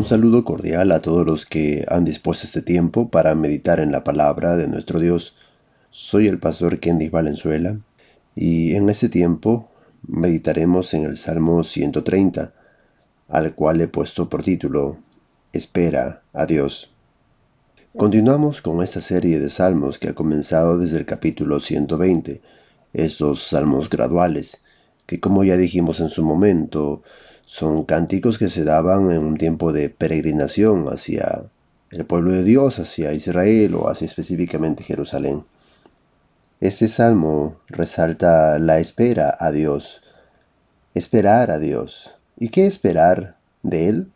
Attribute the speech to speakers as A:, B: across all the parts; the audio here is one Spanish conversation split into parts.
A: Un saludo cordial a todos los que han dispuesto este tiempo para meditar en la palabra de nuestro Dios. Soy el pastor Kendy Valenzuela y en este tiempo meditaremos en el Salmo 130, al cual he puesto por título Espera a Dios. Continuamos con esta serie de salmos que ha comenzado desde el capítulo 120, estos salmos graduales, que como ya dijimos en su momento, son cánticos que se daban en un tiempo de peregrinación hacia el pueblo de Dios, hacia Israel o hacia específicamente Jerusalén. Este salmo resalta la espera a Dios, esperar a Dios. ¿Y qué esperar de Él?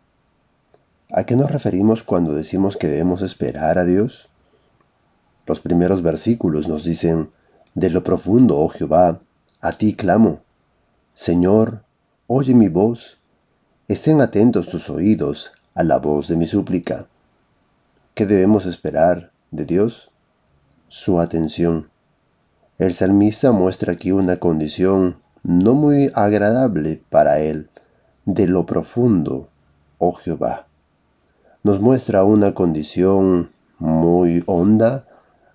A: ¿A qué nos referimos cuando decimos que debemos esperar a Dios? Los primeros versículos nos dicen, De lo profundo, oh Jehová, a ti clamo. Señor, oye mi voz. Estén atentos tus oídos a la voz de mi súplica. ¿Qué debemos esperar de Dios? Su atención. El salmista muestra aquí una condición no muy agradable para él, de lo profundo, oh Jehová. Nos muestra una condición muy honda,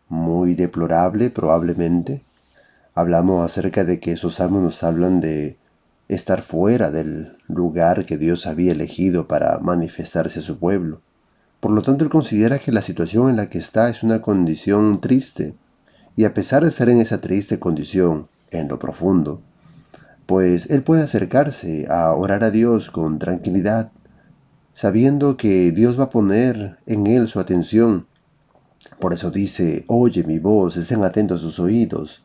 A: muy deplorable probablemente. Hablamos acerca de que esos salmos nos hablan de estar fuera del lugar que Dios había elegido para manifestarse a su pueblo. Por lo tanto, él considera que la situación en la que está es una condición triste, y a pesar de estar en esa triste condición, en lo profundo, pues él puede acercarse a orar a Dios con tranquilidad, sabiendo que Dios va a poner en él su atención. Por eso dice, oye mi voz, estén atentos a sus oídos,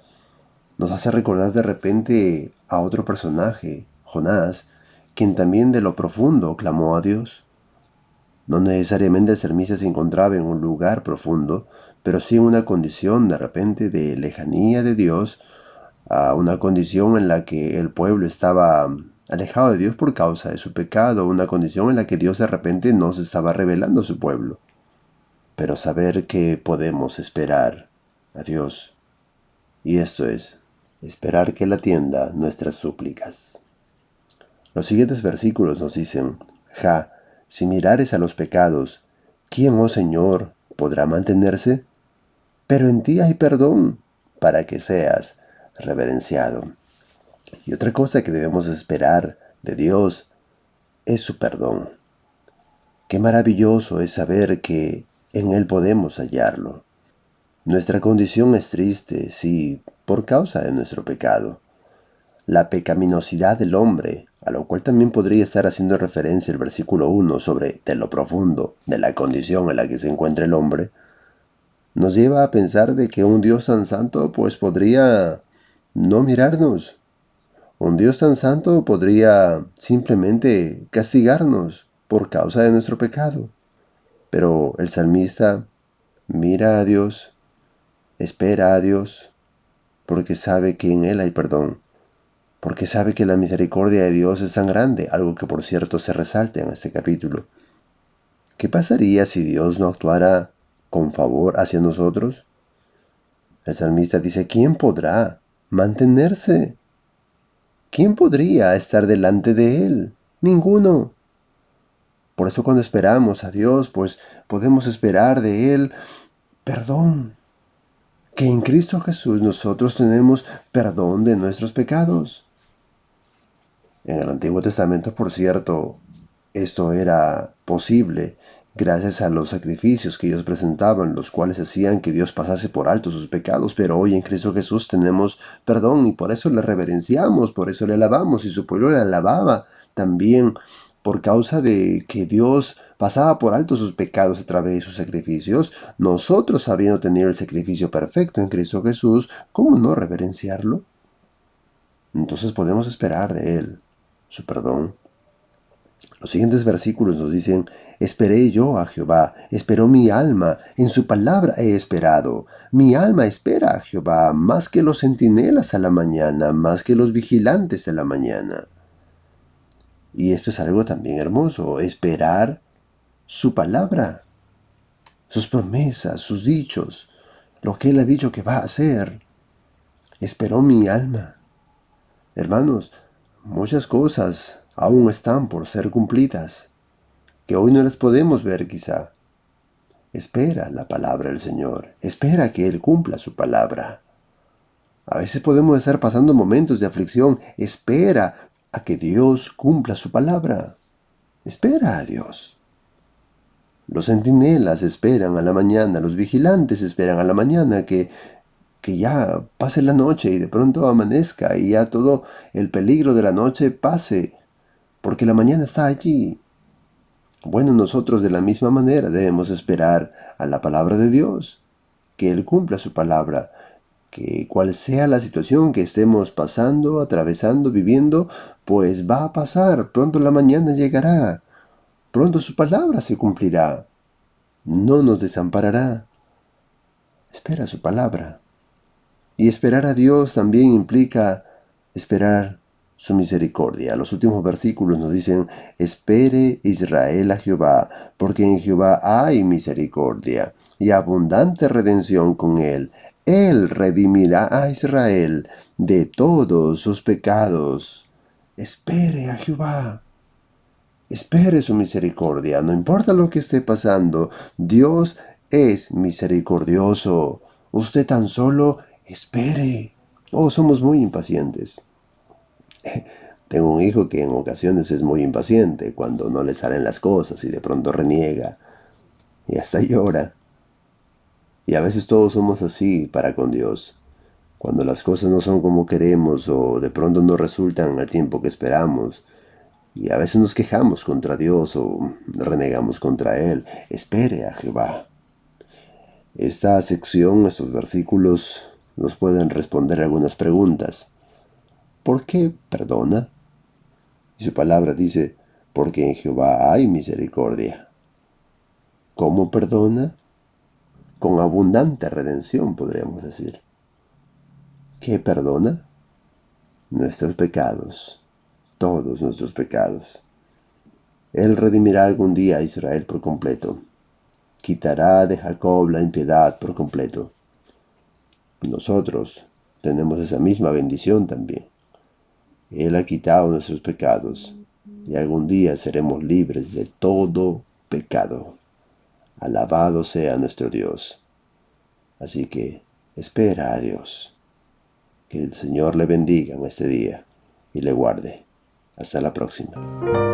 A: nos hace recordar de repente a otro personaje, Jonás, quien también de lo profundo clamó a Dios. No necesariamente el sermista se encontraba en un lugar profundo, pero sí en una condición de repente de lejanía de Dios, a una condición en la que el pueblo estaba alejado de Dios por causa de su pecado, una condición en la que Dios de repente no se estaba revelando a su pueblo. Pero saber que podemos esperar a Dios. Y esto es esperar que Él atienda nuestras súplicas. Los siguientes versículos nos dicen, Ja, si mirares a los pecados, ¿quién, oh Señor, podrá mantenerse? Pero en ti hay perdón, para que seas reverenciado. Y otra cosa que debemos esperar de Dios es su perdón. Qué maravilloso es saber que en Él podemos hallarlo. Nuestra condición es triste, sí, por causa de nuestro pecado. La pecaminosidad del hombre, a lo cual también podría estar haciendo referencia el versículo 1 sobre de lo profundo, de la condición en la que se encuentra el hombre, nos lleva a pensar de que un Dios tan santo pues podría no mirarnos. Un Dios tan santo podría simplemente castigarnos por causa de nuestro pecado. Pero el salmista mira a Dios espera a Dios, porque sabe que en Él hay perdón, porque sabe que la misericordia de Dios es tan grande, algo que por cierto se resalta en este capítulo. ¿Qué pasaría si Dios no actuara con favor hacia nosotros? El salmista dice, ¿quién podrá mantenerse? ¿Quién podría estar delante de Él? Ninguno. Por eso cuando esperamos a Dios, pues podemos esperar de Él perdón, que en Cristo Jesús nosotros tenemos perdón de nuestros pecados. En el Antiguo Testamento, por cierto, esto era posible gracias a los sacrificios que ellos presentaban, los cuales hacían que Dios pasase por alto sus pecados, pero hoy en Cristo Jesús tenemos perdón y por eso le reverenciamos, por eso le alabamos y su pueblo le alababa también por causa de que Dios pasaba por alto sus pecados a través de sus sacrificios, nosotros habiendo tenido el sacrificio perfecto en Cristo Jesús, ¿cómo no reverenciarlo? Entonces podemos esperar de Él su perdón. Los siguientes versículos nos dicen, esperé yo a Jehová, esperó mi alma, en su palabra he esperado. Mi alma espera a Jehová más que los centinelas a la mañana, más que los vigilantes a la mañana. Y esto es algo también hermoso, esperar su palabra, sus promesas, sus dichos, lo que Él ha dicho que va a hacer. Esperó mi alma. Hermanos, muchas cosas aún están por ser cumplidas, que hoy no las podemos ver quizá. Espera la palabra del Señor, espera que Él cumpla su palabra. A veces podemos estar pasando momentos de aflicción, espera a que Dios cumpla su palabra. Espera a Dios. Los centinelas esperan a la mañana, los vigilantes esperan a la mañana que, que ya pase la noche y de pronto amanezca y ya todo el peligro de la noche pase, porque la mañana está allí. Bueno, nosotros de la misma manera debemos esperar a la palabra de Dios, que Él cumpla su palabra, que cual sea la situación que estemos pasando, atravesando, viviendo, pues va a pasar, pronto la mañana llegará, pronto su palabra se cumplirá, no nos desamparará. Espera su palabra. Y esperar a Dios también implica esperar su misericordia. Los últimos versículos nos dicen, espere Israel a Jehová, porque en Jehová hay misericordia y abundante redención con él. Él redimirá a Israel de todos sus pecados. Espere a Jehová. Espere su misericordia. No importa lo que esté pasando, Dios es misericordioso. Usted tan solo espere. Oh, somos muy impacientes. Tengo un hijo que en ocasiones es muy impaciente cuando no le salen las cosas y de pronto reniega y hasta llora. Y a veces todos somos así para con Dios. Cuando las cosas no son como queremos o de pronto no resultan al tiempo que esperamos. Y a veces nos quejamos contra Dios o renegamos contra Él. Espere a Jehová. Esta sección, estos versículos, nos pueden responder algunas preguntas. ¿Por qué perdona? Y su palabra dice, porque en Jehová hay misericordia. ¿Cómo perdona? Con abundante redención, podríamos decir. ¿Qué perdona? Nuestros pecados, todos nuestros pecados. Él redimirá algún día a Israel por completo. Quitará de Jacob la impiedad por completo. Nosotros tenemos esa misma bendición también. Él ha quitado nuestros pecados y algún día seremos libres de todo pecado. Alabado sea nuestro Dios. Así que espera a Dios. Que el Señor le bendiga en este día y le guarde. Hasta la próxima.